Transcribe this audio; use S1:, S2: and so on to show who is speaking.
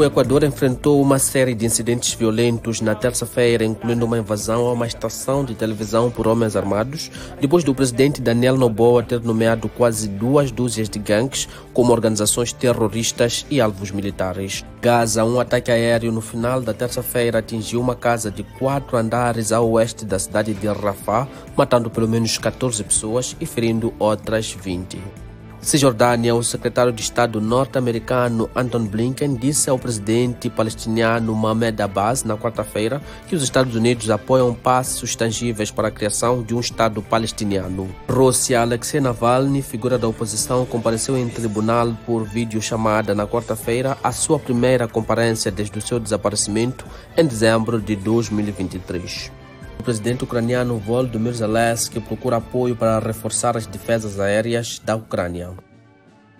S1: O Equador enfrentou uma série de incidentes violentos na terça-feira, incluindo uma invasão a uma estação de televisão por homens armados, depois do presidente Daniel Noboa ter nomeado quase duas dúzias de gangues como organizações terroristas e alvos militares. Gaza, um ataque aéreo no final da terça-feira atingiu uma casa de quatro andares a oeste da cidade de Rafah, matando pelo menos 14 pessoas e ferindo outras 20. Cisjordânia, o secretário de Estado norte-americano Anton Blinken disse ao presidente palestiniano Mohamed Abbas na quarta-feira que os Estados Unidos apoiam passos tangíveis para a criação de um Estado palestiniano. Rússia, Alexei Navalny, figura da oposição, compareceu em tribunal por videochamada na quarta-feira, a sua primeira comparência desde o seu desaparecimento em dezembro de 2023. O presidente ucraniano Volodymyr Zelensky procura apoio para reforçar as defesas aéreas da Ucrânia.